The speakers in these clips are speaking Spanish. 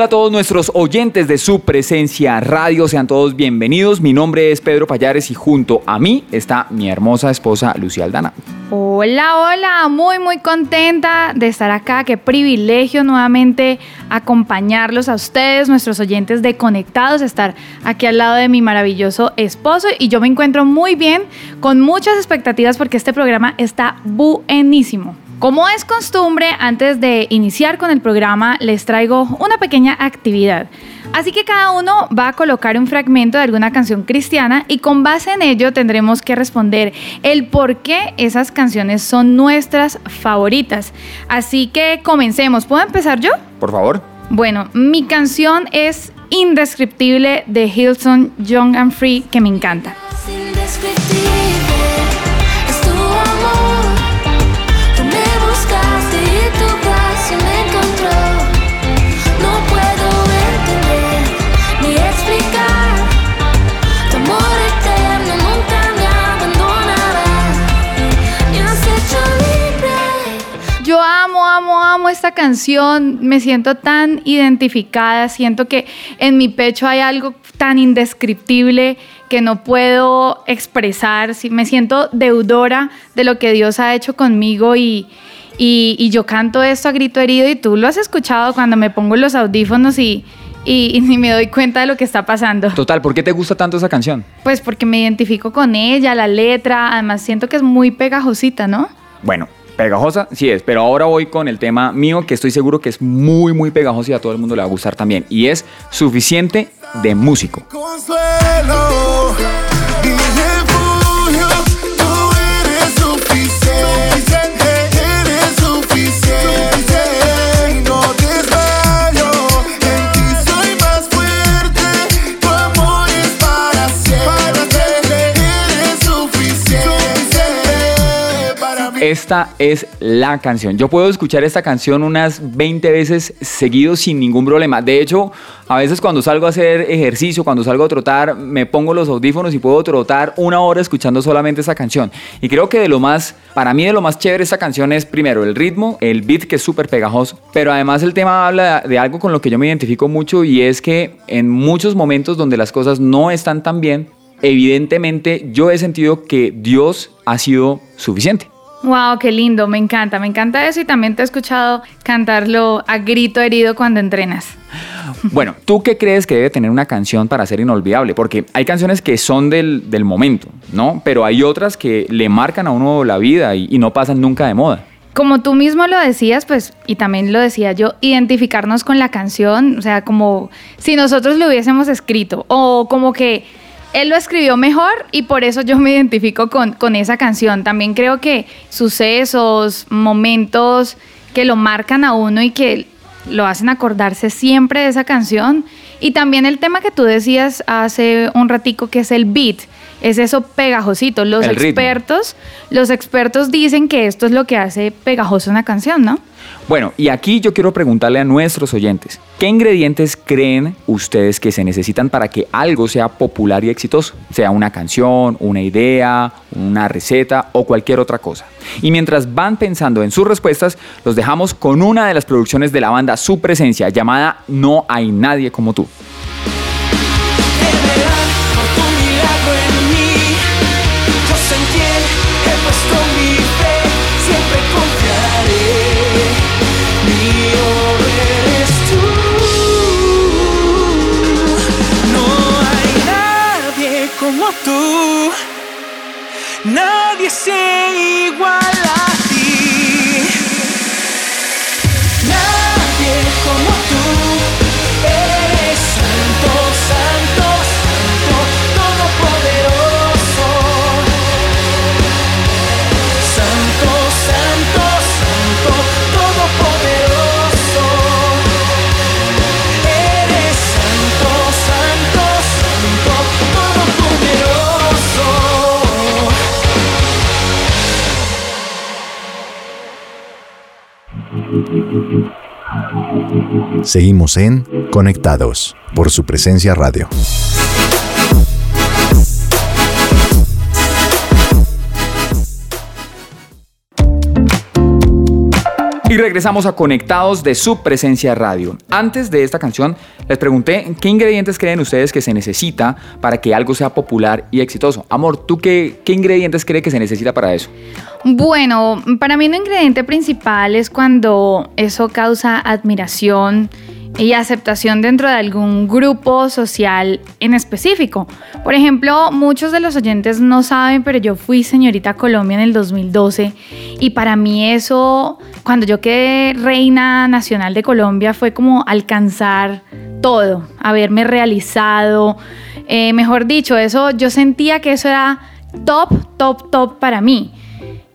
Hola a todos nuestros oyentes de su presencia radio, sean todos bienvenidos. Mi nombre es Pedro Payares y junto a mí está mi hermosa esposa Lucía Aldana. Hola, hola, muy muy contenta de estar acá. Qué privilegio nuevamente acompañarlos a ustedes, nuestros oyentes de Conectados, estar aquí al lado de mi maravilloso esposo y yo me encuentro muy bien, con muchas expectativas porque este programa está buenísimo. Como es costumbre, antes de iniciar con el programa, les traigo una pequeña actividad. Así que cada uno va a colocar un fragmento de alguna canción cristiana y con base en ello tendremos que responder el por qué esas canciones son nuestras favoritas. Así que comencemos. ¿Puedo empezar yo? Por favor. Bueno, mi canción es Indescriptible de Hilton Young and Free que me encanta. Esta canción, me siento tan identificada, siento que en mi pecho hay algo tan indescriptible que no puedo expresar, me siento deudora de lo que Dios ha hecho conmigo y, y, yo canto esto a grito herido y tú lo has escuchado cuando me pongo los audífonos y, y, ni me doy cuenta de lo que está pasando. Total, ¿por qué te gusta tanto esa canción? Pues porque me identifico con ella, la letra, además siento que es muy pegajosita, ¿no? Bueno, Pegajosa, sí es, pero ahora voy con el tema mío que estoy seguro que es muy, muy pegajoso y a todo el mundo le va a gustar también. Y es suficiente de músico. Esta es la canción. Yo puedo escuchar esta canción unas 20 veces seguido sin ningún problema. De hecho, a veces cuando salgo a hacer ejercicio, cuando salgo a trotar, me pongo los audífonos y puedo trotar una hora escuchando solamente esta canción. Y creo que de lo más, para mí de lo más chévere esta canción es primero el ritmo, el beat que es súper pegajoso, pero además el tema habla de algo con lo que yo me identifico mucho y es que en muchos momentos donde las cosas no están tan bien, evidentemente yo he sentido que Dios ha sido suficiente. Wow, qué lindo, me encanta, me encanta eso y también te he escuchado cantarlo a grito herido cuando entrenas. Bueno, ¿tú qué crees que debe tener una canción para ser inolvidable? Porque hay canciones que son del, momento, ¿no? Pero hay otras que le marcan a uno la vida y, y no pasan nunca de moda como tú mismo lo decías, pues, y también lo decía yo, identificarnos con la canción, o sea, como si nosotros lo hubiésemos escrito, o como que él lo escribió mejor y por eso yo me identifico con, con esa canción. También creo que sucesos, momentos que lo marcan a uno y que lo hacen acordarse siempre de esa canción. Y también el tema que tú decías hace un ratico que es el beat, es eso pegajosito. Los expertos, los expertos dicen que esto es lo que hace pegajoso una canción, ¿no? Bueno, y aquí yo quiero preguntarle a nuestros oyentes, ¿qué ingredientes creen ustedes que se necesitan para que algo sea popular y exitoso? Sea una canción, una idea, una receta o cualquier otra cosa. Y mientras van pensando en sus respuestas, los dejamos con una de las producciones de la banda Su Presencia llamada No hay nadie como tú. Seguimos en Conectados por su presencia radio. Y regresamos a Conectados de su presencia radio. Antes de esta canción, les pregunté qué ingredientes creen ustedes que se necesita para que algo sea popular y exitoso. Amor, ¿tú qué, qué ingredientes cree que se necesita para eso? Bueno, para mí un ingrediente principal es cuando eso causa admiración y aceptación dentro de algún grupo social en específico. Por ejemplo, muchos de los oyentes no saben, pero yo fui señorita Colombia en el 2012 y para mí eso, cuando yo quedé reina nacional de Colombia, fue como alcanzar todo, haberme realizado. Eh, mejor dicho, eso yo sentía que eso era top, top, top para mí.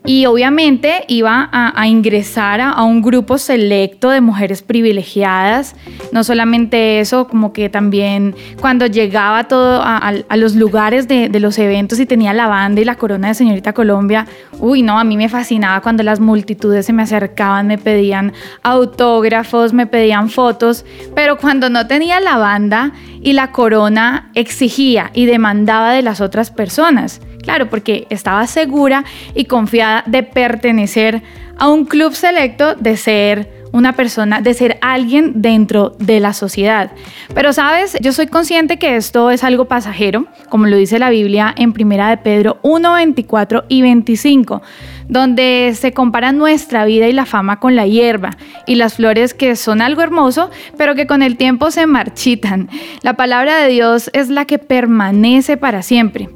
Y obviamente iba a, ingresar a, un grupo selecto de mujeres privilegiadas. No solamente eso, como que también cuando llegaba todo a, los lugares de, de, los eventos y tenía la banda y la corona de señorita Colombia, uy, no, a mí me fascinaba cuando las multitudes se me acercaban, me pedían autógrafos, me pedían fotos, pero cuando no tenía la banda y la corona exigía y demandaba de las otras personas. Claro, porque estaba segura y confiada de pertenecer a un club selecto, de ser una persona, de ser alguien dentro de la sociedad. Pero sabes, yo soy consciente que esto es algo pasajero, como lo dice la Biblia en Primera de Pedro 1, 24 y 25, donde se compara nuestra vida y la fama con la hierba y las flores que son algo hermoso, pero que con el tiempo se marchitan. La palabra de Dios es la que permanece para siempre.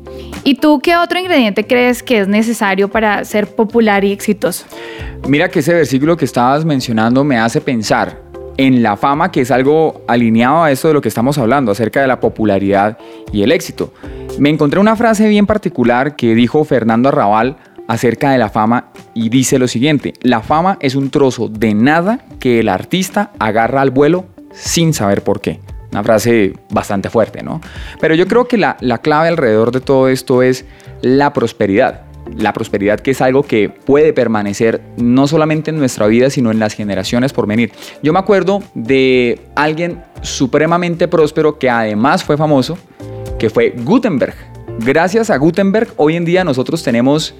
¿Y tú qué otro ingrediente crees que es necesario para ser popular y exitoso? Mira que ese versículo que estabas mencionando me hace pensar en la fama, que es algo alineado a esto de lo que estamos hablando, acerca de la popularidad y el éxito. Me encontré una frase bien particular que dijo Fernando Arrabal acerca de la fama y dice lo siguiente, la fama es un trozo de nada que el artista agarra al vuelo sin saber por qué. Una frase bastante fuerte, ¿no? Pero yo creo que la, la clave alrededor de todo esto es la prosperidad la prosperidad que es algo que puede permanecer no solamente en nuestra vida, sino en las generaciones por venir. Yo me acuerdo de alguien supremamente próspero que además fue famoso, que fue Gutenberg. Gracias a Gutenberg, hoy en día nosotros tenemos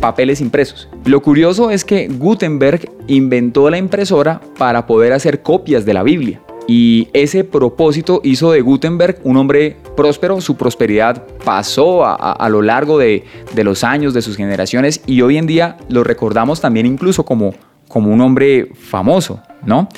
papeles impresos. Lo curioso es que Gutenberg inventó la impresora para poder hacer copias de la Biblia. Y ese propósito hizo de Gutenberg un hombre próspero, su prosperidad pasó a, lo largo de, los años, de sus generaciones, y hoy en día lo recordamos también incluso como, como un hombre famoso, ¿no?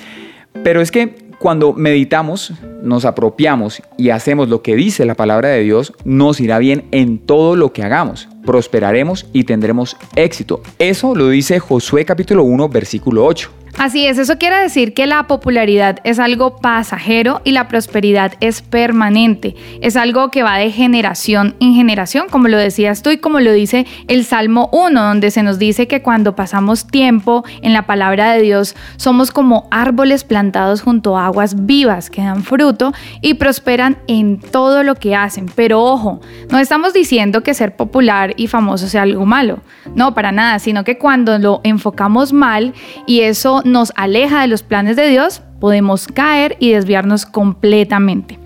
Pero es que cuando meditamos, nos apropiamos y hacemos lo que dice la palabra de Dios, nos irá bien en todo lo que hagamos. Prosperaremos y tendremos éxito. Eso lo dice Josué capítulo 1, versículo 8. Así es, eso quiere decir que la popularidad es algo pasajero y la prosperidad es permanente. Es algo que va de generación en generación, como lo decías tú y como lo dice el Salmo 1, donde se nos dice que cuando pasamos tiempo en la palabra de Dios somos como árboles plantados junto a aguas vivas que dan fruto y prosperan en todo lo que hacen. Pero ojo, no estamos diciendo que ser popular y famoso sea algo malo, no, para nada, sino que cuando lo enfocamos mal y eso nos aleja de los planes de Dios, podemos caer y desviarnos completamente.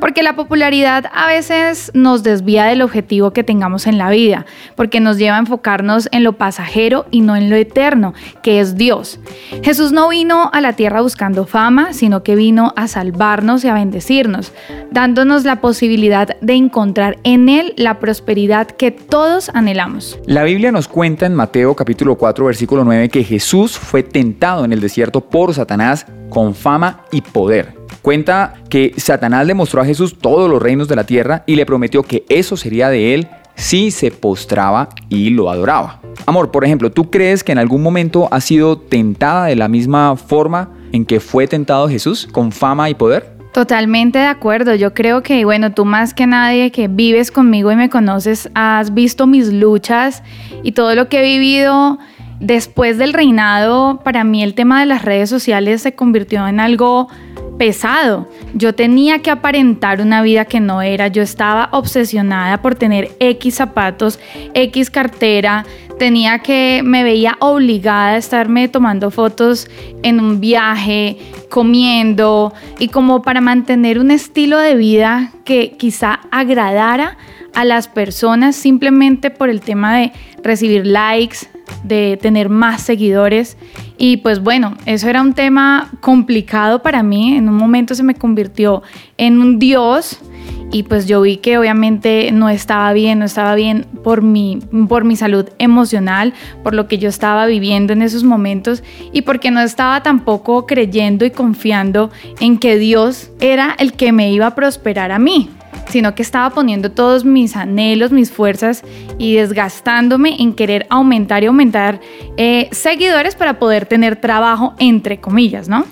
Porque la popularidad a veces nos desvía del objetivo que tengamos en la vida, porque nos lleva a enfocarnos en lo pasajero y no en lo eterno, que es Dios. Jesús no vino a la tierra buscando fama, sino que vino a salvarnos y a bendecirnos, dándonos la posibilidad de encontrar en Él la prosperidad que todos anhelamos. La Biblia nos cuenta en Mateo capítulo 4 versículo 9 que Jesús fue tentado en el desierto por Satanás con fama y poder. Cuenta que Satanás le mostró a Jesús todos los reinos de la tierra y le prometió que eso sería de él si se postraba y lo adoraba. Amor, por ejemplo, ¿tú crees que en algún momento ha sido tentada de la misma forma en que fue tentado Jesús, con fama y poder? Totalmente de acuerdo. Yo creo que, bueno, tú más que nadie que vives conmigo y me conoces, has visto mis luchas y todo lo que he vivido Después del reinado, para mí el tema de las redes sociales se convirtió en algo pesado. Yo tenía que aparentar una vida que no era. Yo estaba obsesionada por tener X zapatos, X cartera. Tenía que, me veía obligada a estarme tomando fotos en un viaje, comiendo y como para mantener un estilo de vida que quizá agradara a las personas simplemente por el tema de recibir likes, de tener más seguidores. Y pues bueno, eso era un tema complicado para mí. En un momento se me convirtió en un dios y pues yo vi que obviamente no estaba bien, no estaba bien por mi, por mi salud emocional, por lo que yo estaba viviendo en esos momentos y porque no estaba tampoco creyendo y confiando en que Dios era el que me iba a prosperar a mí sino que estaba poniendo todos mis anhelos, mis fuerzas y desgastándome en querer aumentar y aumentar eh, seguidores para poder tener trabajo, entre comillas, ¿no?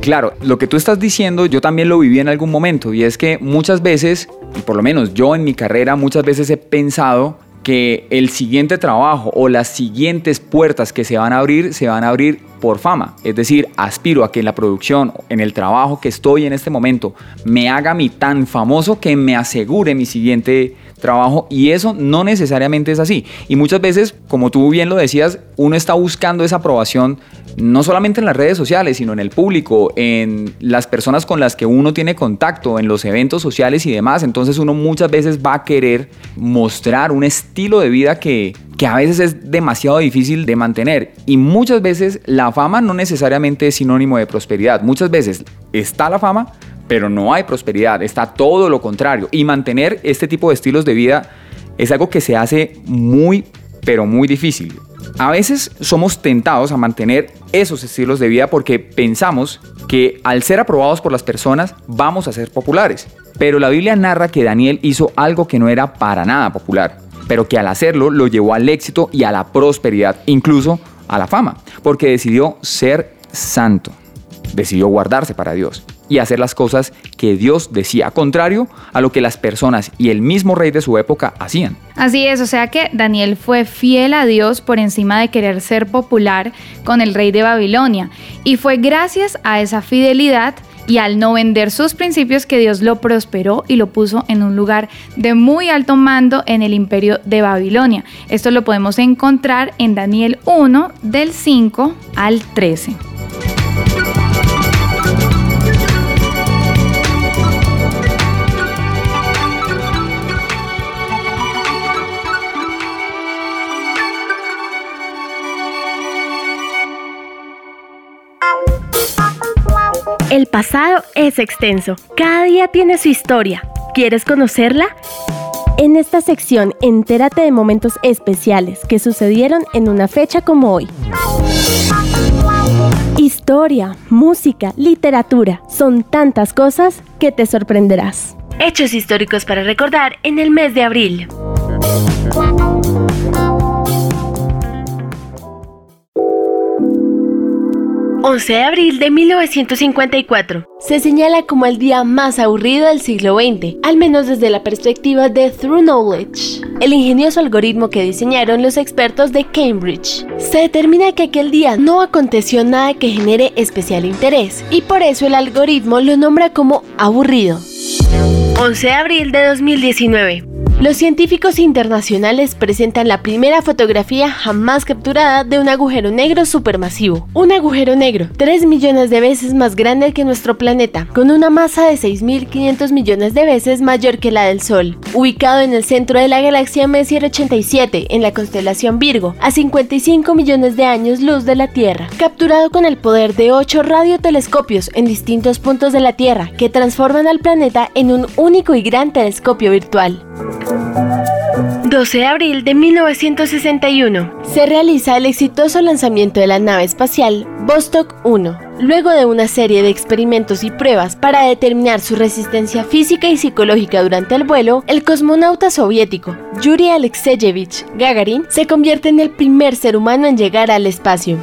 Claro, lo que tú estás diciendo yo también lo viví en algún momento y es que muchas veces, por lo menos yo en mi carrera muchas veces he pensado que el siguiente trabajo o las siguientes puertas que se van a abrir se van a abrir por fama. Es decir, aspiro a que en la producción, en el trabajo que estoy en este momento, me haga mi tan famoso que me asegure mi siguiente trabajo y eso no necesariamente es así. Y muchas veces, como tú bien lo decías, uno está buscando esa aprobación no solamente en las redes sociales, sino en el público, en las personas con las que uno tiene contacto, en los eventos sociales y demás. Entonces uno muchas veces va a querer mostrar un estilo de vida que, que a veces es demasiado difícil de mantener. Y muchas veces la fama no necesariamente es sinónimo de prosperidad. Muchas veces está la fama, pero no hay prosperidad, está todo lo contrario. Y mantener este tipo de estilos de vida es algo que se hace muy, pero muy difícil. A veces somos tentados a mantener esos estilos de vida porque pensamos que al ser aprobados por las personas vamos a ser populares. Pero la Biblia narra que Daniel hizo algo que no era para nada popular, pero que al hacerlo lo llevó al éxito y a la prosperidad, incluso a la fama, porque decidió ser santo, decidió guardarse para Dios y hacer las cosas que Dios decía, contrario a lo que las personas y el mismo rey de su época hacían. Así es, o sea que Daniel fue fiel a Dios por encima de querer ser popular con el rey de Babilonia. Y fue gracias a esa fidelidad y al no vender sus principios que Dios lo prosperó y lo puso en un lugar de muy alto mando en el imperio de Babilonia. Esto lo podemos encontrar en Daniel 1 del 5 al 13. El pasado es extenso. Cada día tiene su historia. ¿Quieres conocerla? En esta sección, entérate de momentos especiales que sucedieron en una fecha como hoy. Historia, música, literatura, son tantas cosas que te sorprenderás. Hechos históricos para recordar en el mes de abril. 11 de abril de 1954. Se señala como el día más aburrido del siglo XX, al menos desde la perspectiva de Through Knowledge, el ingenioso algoritmo que diseñaron los expertos de Cambridge. Se determina que aquel día no aconteció nada que genere especial interés, y por eso el algoritmo lo nombra como aburrido. 11 de abril de 2019. Los científicos internacionales presentan la primera fotografía jamás capturada de un agujero negro supermasivo. Un agujero negro, 3 millones de veces más grande que nuestro planeta, con una masa de 6.500 millones de veces mayor que la del Sol. Ubicado en el centro de la galaxia Messier 87, en la constelación Virgo, a 55 millones de años luz de la Tierra. Capturado con el poder de 8 radiotelescopios en distintos puntos de la Tierra, que transforman al planeta en un único y gran telescopio virtual. 12 de abril de 1961. Se realiza el exitoso lanzamiento de la nave espacial Vostok 1, luego de una serie de experimentos y pruebas para determinar su resistencia física y psicológica durante el vuelo, el cosmonauta soviético Yuri Alexeyevich Gagarin se convierte en el primer ser humano en llegar al espacio.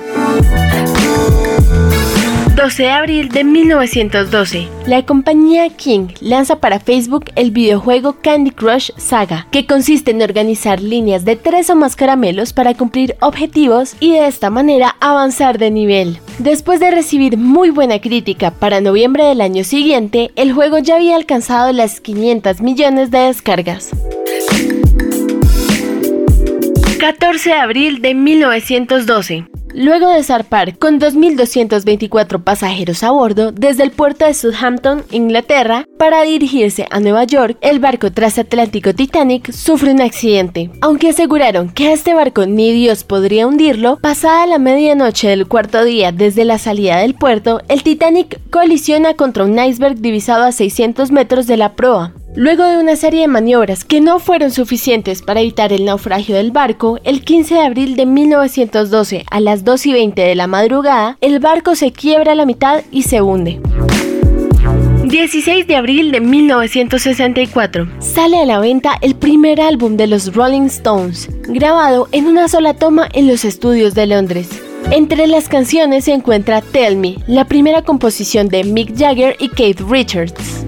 12 de abril de 1912, la compañía King lanza para Facebook el videojuego Candy Crush Saga, que consiste en organizar líneas de tres o más caramelos para cumplir objetivos y de esta manera avanzar de nivel. Después de recibir muy buena crítica para noviembre del año siguiente, el juego ya había alcanzado las 500 millones de descargas. 14 de abril de 1912. Luego de zarpar con 2.224 pasajeros a bordo desde el puerto de Southampton, Inglaterra, para dirigirse a Nueva York, el barco transatlántico Titanic sufre un accidente. Aunque aseguraron que este barco ni Dios podría hundirlo, pasada la medianoche del cuarto día desde la salida del puerto, el Titanic colisiona contra un iceberg divisado a 600 metros de la proa. Luego de una serie de maniobras que no fueron suficientes para evitar el naufragio del barco, el 15 de abril de 1912 a las 2 y 20 de la madrugada, el barco se quiebra a la mitad y se hunde. 16 de abril de 1964 sale a la venta el primer álbum de los Rolling Stones, grabado en una sola toma en los estudios de Londres. Entre las canciones se encuentra Tell Me, la primera composición de Mick Jagger y Keith Richards.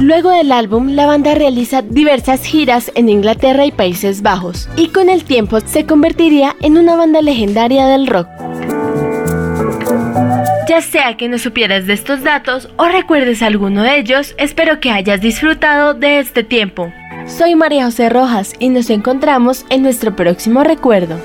Luego del álbum, la banda realiza diversas giras en Inglaterra y Países Bajos, y con el tiempo se convertiría en una banda legendaria del rock. Ya sea que no supieras de estos datos o recuerdes alguno de ellos, espero que hayas disfrutado de este tiempo. Soy María José Rojas y nos encontramos en nuestro próximo recuerdo.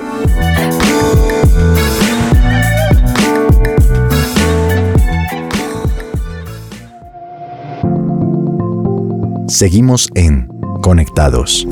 Seguimos en Conectados.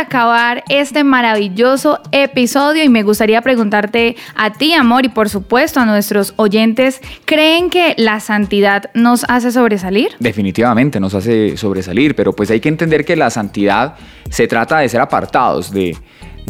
Acabar este maravilloso episodio y me gustaría preguntarte a ti, amor, y por supuesto a nuestros oyentes, ¿creen que la santidad nos hace sobresalir? Definitivamente nos hace sobresalir, pero pues hay que entender que la santidad se trata de ser apartados, de,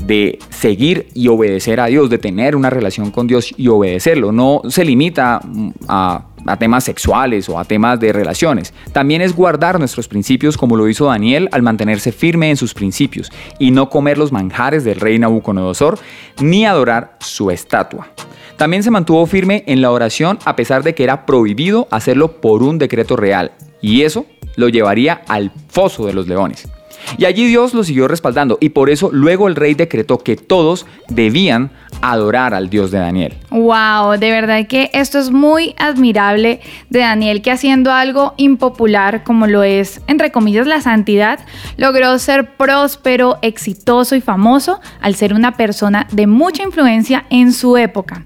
de seguir y obedecer a Dios, de tener una relación con Dios y obedecerlo. No se limita a, temas sexuales o a temas de relaciones. También es guardar nuestros principios como lo hizo Daniel al mantenerse firme en sus principios y no comer los manjares del rey Nabucodonosor ni adorar su estatua. También se mantuvo firme en la oración a pesar de que era prohibido hacerlo por un decreto real y eso lo llevaría al foso de los leones. Y allí Dios lo siguió respaldando y por eso luego el rey decretó que todos debían adorar al Dios de Daniel. Wow, de verdad que esto es muy admirable de Daniel que haciendo algo impopular como lo es, entre comillas, la santidad, logró ser próspero, exitoso y famoso al ser una persona de mucha influencia en su época.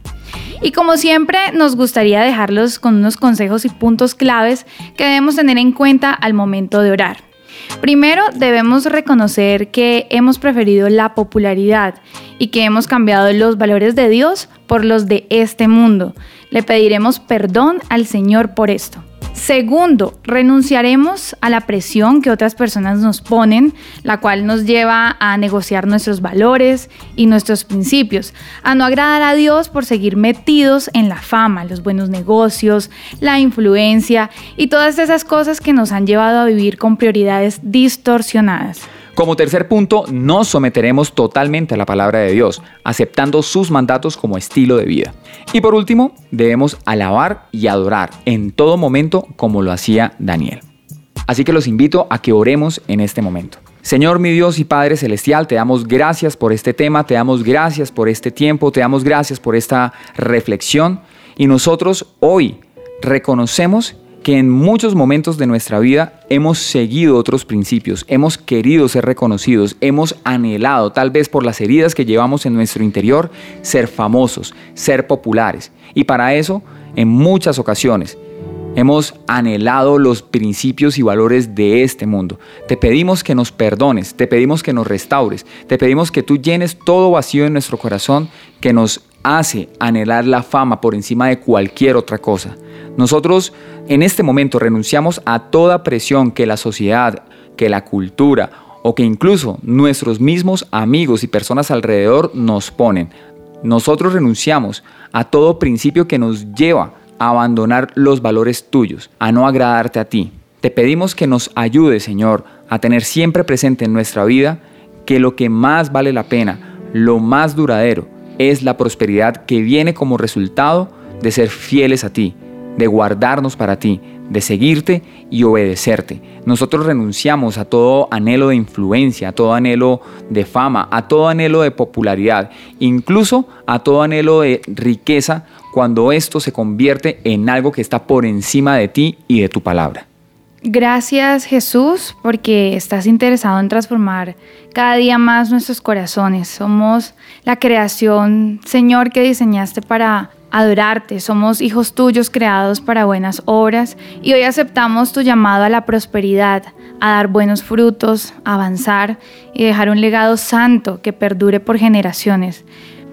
Y como siempre, nos gustaría dejarlos con unos consejos y puntos claves que debemos tener en cuenta al momento de orar. Primero, debemos reconocer que hemos preferido la popularidad y que hemos cambiado los valores de Dios por los de este mundo. Le pediremos perdón al Señor por esto. Segundo, renunciaremos a la presión que otras personas nos ponen, la cual nos lleva a negociar nuestros valores y nuestros principios, a no agradar a Dios por seguir metidos en la fama, los buenos negocios, la influencia y todas esas cosas que nos han llevado a vivir con prioridades distorsionadas. Como tercer punto, nos someteremos totalmente a la palabra de Dios, aceptando sus mandatos como estilo de vida. Y por último, debemos alabar y adorar en todo momento como lo hacía Daniel. Así que los invito a que oremos en este momento. Señor mi Dios y Padre Celestial, te damos gracias por este tema, te damos gracias por este tiempo, te damos gracias por esta reflexión y nosotros hoy reconocemos que en muchos momentos de nuestra vida hemos seguido otros principios, hemos querido ser reconocidos, hemos anhelado, tal vez por las heridas que llevamos en nuestro interior, ser famosos, ser populares. Y para eso, en muchas ocasiones, hemos anhelado los principios y valores de este mundo. Te pedimos que nos perdones, te pedimos que nos restaures, te pedimos que tú llenes todo vacío en nuestro corazón que nos hace anhelar la fama por encima de cualquier otra cosa. Nosotros en este momento renunciamos a toda presión que la sociedad, que la cultura o que incluso nuestros mismos amigos y personas alrededor nos ponen. Nosotros renunciamos a todo principio que nos lleva a abandonar los valores tuyos, a no agradarte a ti. Te pedimos que nos ayude, Señor, a tener siempre presente en nuestra vida que lo que más vale la pena, lo más duradero, es la prosperidad que viene como resultado de ser fieles a ti, de guardarnos para ti, de seguirte y obedecerte. Nosotros renunciamos a todo anhelo de influencia, a todo anhelo de fama, a todo anhelo de popularidad, incluso a todo anhelo de riqueza cuando esto se convierte en algo que está por encima de ti y de tu palabra. Gracias Jesús porque estás interesado en transformar cada día más nuestros corazones. Somos la creación, Señor, que diseñaste para adorarte. Somos hijos tuyos creados para buenas obras y hoy aceptamos tu llamado a la prosperidad, a dar buenos frutos, a avanzar y dejar un legado santo que perdure por generaciones.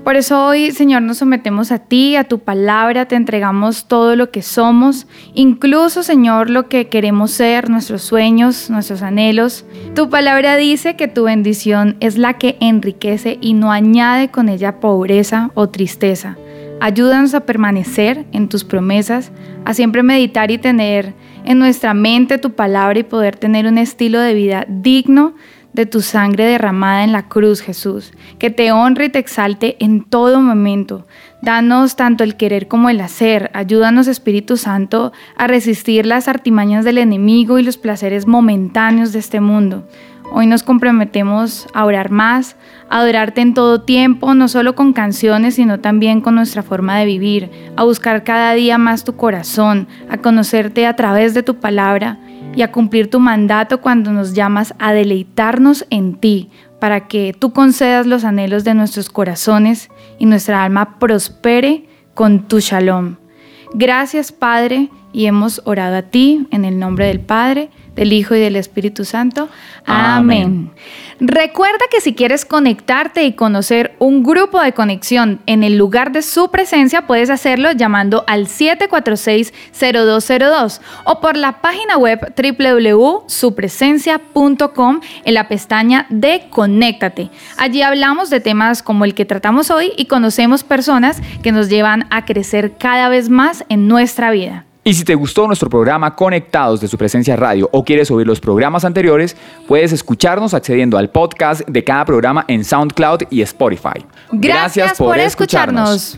Por eso hoy, Señor, nos sometemos a ti, a tu palabra, te entregamos todo lo que somos, incluso, Señor, lo que queremos ser, nuestros sueños, nuestros anhelos. Tu palabra dice que tu bendición es la que enriquece y no añade con ella pobreza o tristeza. Ayúdanos a permanecer en tus promesas, a siempre meditar y tener en nuestra mente tu palabra y poder tener un estilo de vida digno de tu sangre derramada en la cruz, Jesús, que te honre y te exalte en todo momento. Danos tanto el querer como el hacer. Ayúdanos, Espíritu Santo, a resistir las artimañas del enemigo y los placeres momentáneos de este mundo. Hoy nos comprometemos a orar más, a adorarte en todo tiempo, no solo con canciones, sino también con nuestra forma de vivir, a buscar cada día más tu corazón, a conocerte a través de tu palabra y a cumplir tu mandato cuando nos llamas a deleitarnos en ti, para que tú concedas los anhelos de nuestros corazones y nuestra alma prospere con tu shalom. Gracias Padre, y hemos orado a ti en el nombre del Padre, del Hijo y del Espíritu Santo. Amén. Recuerda que si quieres conectarte y conocer un grupo de conexión en el lugar de su presencia, puedes hacerlo llamando al 746-0202 o por la página web www.supresencia.com en la pestaña de Conéctate. Allí hablamos de temas como el que tratamos hoy y conocemos personas que nos llevan a crecer cada vez más en nuestra vida. Y si te gustó nuestro programa Conectados de su presencia radio o quieres oír los programas anteriores, puedes escucharnos accediendo al podcast de cada programa en SoundCloud y Spotify. Gracias, por, escucharnos.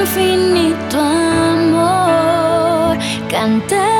Infinito amor, cantaré